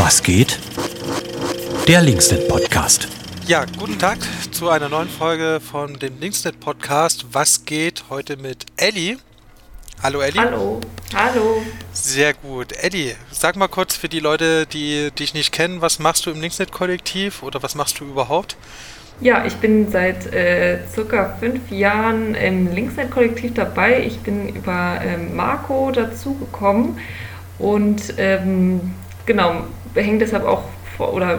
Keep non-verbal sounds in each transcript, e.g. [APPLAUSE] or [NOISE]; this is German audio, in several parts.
Was geht? Der Linksnet Podcast. Ja, guten Tag zu einer neuen Folge von dem Linksnet Podcast. Was geht heute mit Ellie? Hallo Ellie. Hallo. Hallo. Sehr gut. Ellie, sag mal kurz für die Leute, die dich nicht kennen, was machst du im Linksnet Kollektiv oder was machst du überhaupt? Ja, ich bin seit äh, circa fünf Jahren im Linksnet-Kollektiv dabei. Ich bin über ähm, Marco dazugekommen und ähm, genau, hänge deshalb auch oder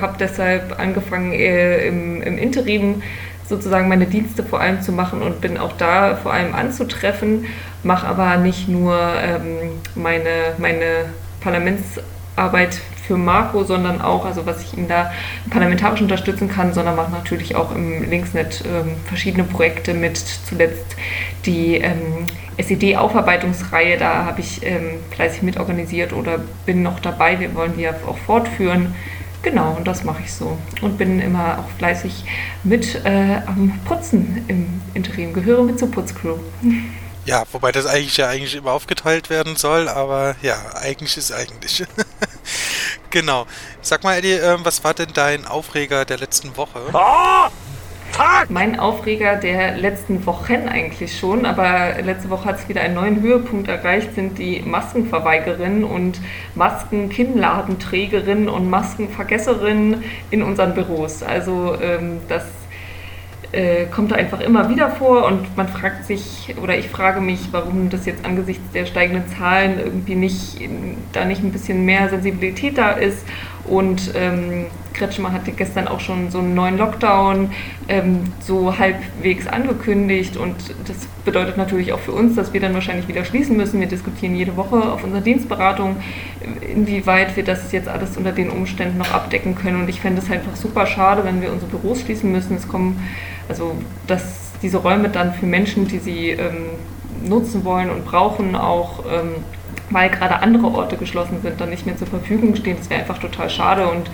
habe deshalb angefangen äh, im, im Interim sozusagen meine Dienste vor allem zu machen und bin auch da vor allem anzutreffen, mache aber nicht nur ähm, meine, meine Parlamentsarbeit für Marco, sondern auch, also was ich ihm da parlamentarisch unterstützen kann, sondern mache natürlich auch im Linksnet ähm, verschiedene Projekte mit, zuletzt die ähm, SED-Aufarbeitungsreihe, da habe ich ähm, fleißig mitorganisiert oder bin noch dabei, wir wollen die ja auch fortführen. Genau, und das mache ich so. Und bin immer auch fleißig mit äh, am Putzen im Interim, gehöre mit zur Putzcrew. Ja, wobei das eigentlich ja eigentlich immer aufgeteilt werden soll, aber ja, eigentlich ist eigentlich. [LAUGHS] genau. Sag mal, Eddie, äh, was war denn dein Aufreger der letzten Woche? Oh! Mein Aufreger der letzten Wochen eigentlich schon, aber letzte Woche hat es wieder einen neuen Höhepunkt erreicht, sind die Maskenverweigerinnen und Maskenkinnladenträgerinnen und Maskenvergesserinnen in unseren Büros. Also ähm, das äh, kommt da einfach immer wieder vor und man fragt sich oder ich frage mich, warum das jetzt angesichts der steigenden Zahlen irgendwie nicht da nicht ein bisschen mehr Sensibilität da ist und ähm, Kretschmer hatte gestern auch schon so einen neuen Lockdown ähm, so halbwegs angekündigt und das bedeutet natürlich auch für uns, dass wir dann wahrscheinlich wieder schließen müssen. Wir diskutieren jede Woche auf unserer Dienstberatung, inwieweit wir das jetzt alles unter den Umständen noch abdecken können und ich fände es einfach super schade, wenn wir unsere Büros schließen müssen. Es kommen also dass diese Räume dann für Menschen, die sie ähm, nutzen wollen und brauchen, auch ähm, weil gerade andere Orte geschlossen sind, dann nicht mehr zur Verfügung stehen. Das wäre einfach total schade und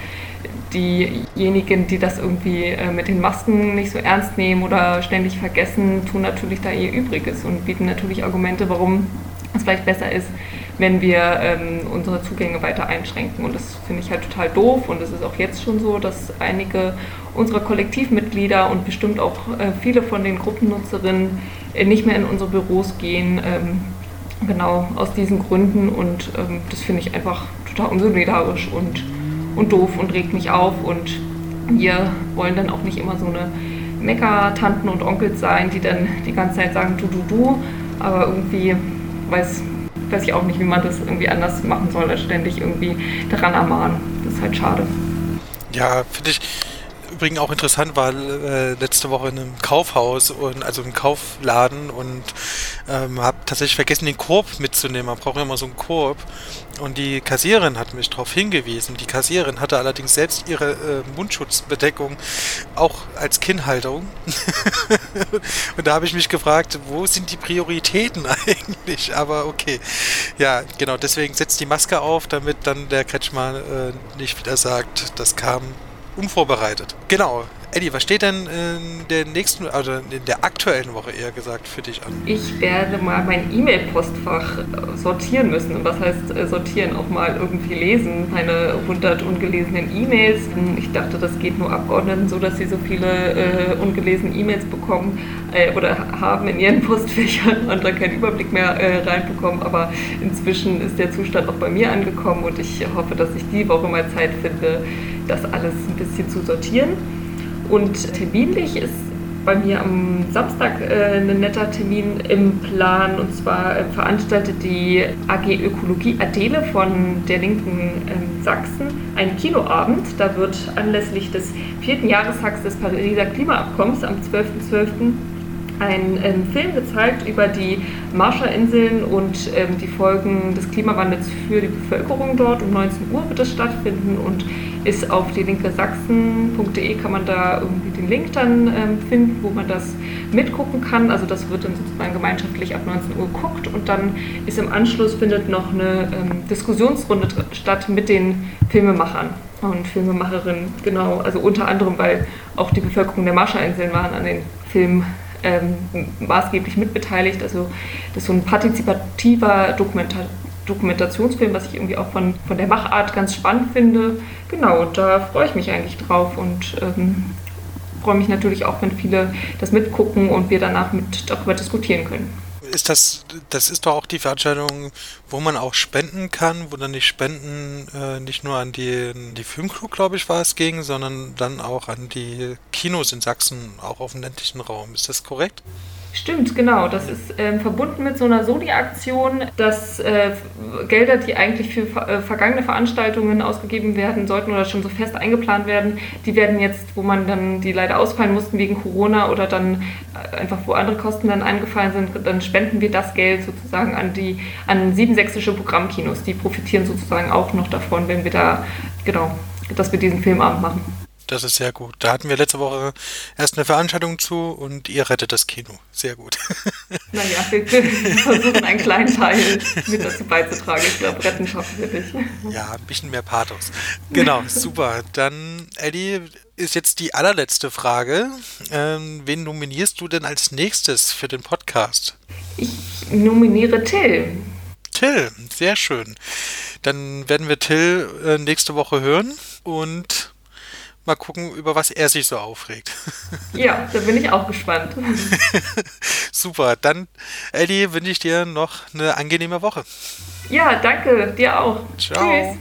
diejenigen, die das irgendwie äh, mit den Masken nicht so ernst nehmen oder ständig vergessen, tun natürlich da ihr Übriges und bieten natürlich Argumente, warum es vielleicht besser ist, wenn wir ähm, unsere Zugänge weiter einschränken. Und das finde ich halt total doof. Und es ist auch jetzt schon so, dass einige unserer Kollektivmitglieder und bestimmt auch äh, viele von den Gruppennutzerinnen äh, nicht mehr in unsere Büros gehen. Ähm, genau aus diesen Gründen. Und ähm, das finde ich einfach total unsolidarisch und, und doof und regt mich auf. Und wir wollen dann auch nicht immer so eine Mecker-Tanten und Onkels sein, die dann die ganze Zeit sagen, du, du, du. Aber irgendwie weiß weiß ich auch nicht, wie man das irgendwie anders machen soll, als ständig irgendwie daran ermahnen. Das ist halt schade. Ja, finde ich übrigens auch interessant, war äh, letzte Woche in einem Kaufhaus und also im Kaufladen und ähm, habe tatsächlich vergessen, den Korb mitzunehmen. Man braucht immer so einen Korb. Und die Kassiererin hat mich darauf hingewiesen. Die Kassiererin hatte allerdings selbst ihre äh, Mundschutzbedeckung auch als Kinnhalterung. [LAUGHS] und da habe ich mich gefragt, wo sind die Prioritäten [LAUGHS] eigentlich? Aber okay. Ja, genau, deswegen setzt die Maske auf, damit dann der Kretschmann äh, nicht wieder sagt, das kam unvorbereitet. Genau. Eddie, was steht denn in der nächsten, also in der aktuellen Woche eher gesagt für dich an? Ich werde mal mein E-Mail-Postfach sortieren müssen. Und was heißt äh, sortieren? Auch mal irgendwie lesen. Meine 100 ungelesenen E-Mails. Ich dachte, das geht nur Abgeordneten so, dass sie so viele äh, ungelesene E-Mails bekommen äh, oder haben in ihren [LAUGHS] Postfächern und da keinen Überblick mehr äh, reinbekommen. Aber inzwischen ist der Zustand auch bei mir angekommen und ich hoffe, dass ich die Woche mal Zeit finde, das alles ein bisschen zu sortieren. Und terminlich ist bei mir am Samstag äh, ein netter Termin im Plan. Und zwar äh, veranstaltet die AG Ökologie Adele von der Linken ähm, Sachsen einen Kinoabend. Da wird anlässlich des vierten Jahrestags des Pariser Klimaabkommens am 12.12. .12. ein ähm, Film gezeigt über die Marshallinseln und ähm, die Folgen des Klimawandels für die Bevölkerung dort. Um 19 Uhr wird es stattfinden und ist auf die linke Sachsen.de kann man da irgendwie den Link dann ähm, finden, wo man das mitgucken kann. Also das wird dann sozusagen gemeinschaftlich ab 19 Uhr geguckt und dann ist im Anschluss findet noch eine ähm, Diskussionsrunde statt mit den Filmemachern und Filmemacherinnen. Genau, also unter anderem, weil auch die Bevölkerung der Marshallinseln waren an den Filmen ähm, maßgeblich mitbeteiligt. Also das ist so ein partizipativer Dokumentar Dokumentationsfilm, was ich irgendwie auch von, von der Machart ganz spannend finde. Genau, da freue ich mich eigentlich drauf und ähm, freue mich natürlich auch, wenn viele das mitgucken und wir danach mit darüber diskutieren können ist das, das ist doch auch die Veranstaltung, wo man auch spenden kann, wo dann die Spenden äh, nicht nur an die, die Filmcrew, glaube ich, war es ging, sondern dann auch an die Kinos in Sachsen, auch auf dem ländlichen Raum. Ist das korrekt? Stimmt, genau. Das ist ähm, verbunden mit so einer Soli-Aktion, dass äh, Gelder, die eigentlich für äh, vergangene Veranstaltungen ausgegeben werden sollten oder schon so fest eingeplant werden, die werden jetzt, wo man dann die leider ausfallen mussten wegen Corona oder dann äh, einfach wo andere Kosten dann eingefallen sind, dann spenden wir das Geld sozusagen an die an sieben sächsische Programmkinos. Die profitieren sozusagen auch noch davon, wenn wir da genau, dass wir diesen Filmabend machen. Das ist sehr gut. Da hatten wir letzte Woche erst eine Veranstaltung zu und ihr rettet das Kino. Sehr gut. [LAUGHS] Naja, wir versuchen einen kleinen Teil mit dazu beizutragen. Ich glaube, retten schaffen wir nicht. Ja, ein bisschen mehr Pathos. Genau, [LAUGHS] super. Dann, Eddie, ist jetzt die allerletzte Frage. Ähm, wen nominierst du denn als nächstes für den Podcast? Ich nominiere Till. Till, sehr schön. Dann werden wir Till äh, nächste Woche hören und Mal gucken, über was er sich so aufregt. [LAUGHS] Ja, da bin ich auch gespannt. [LAUGHS] Super, dann, Ellie, wünsche ich dir noch eine angenehme Woche. Ja, danke, dir auch. Ciao. Tschüss.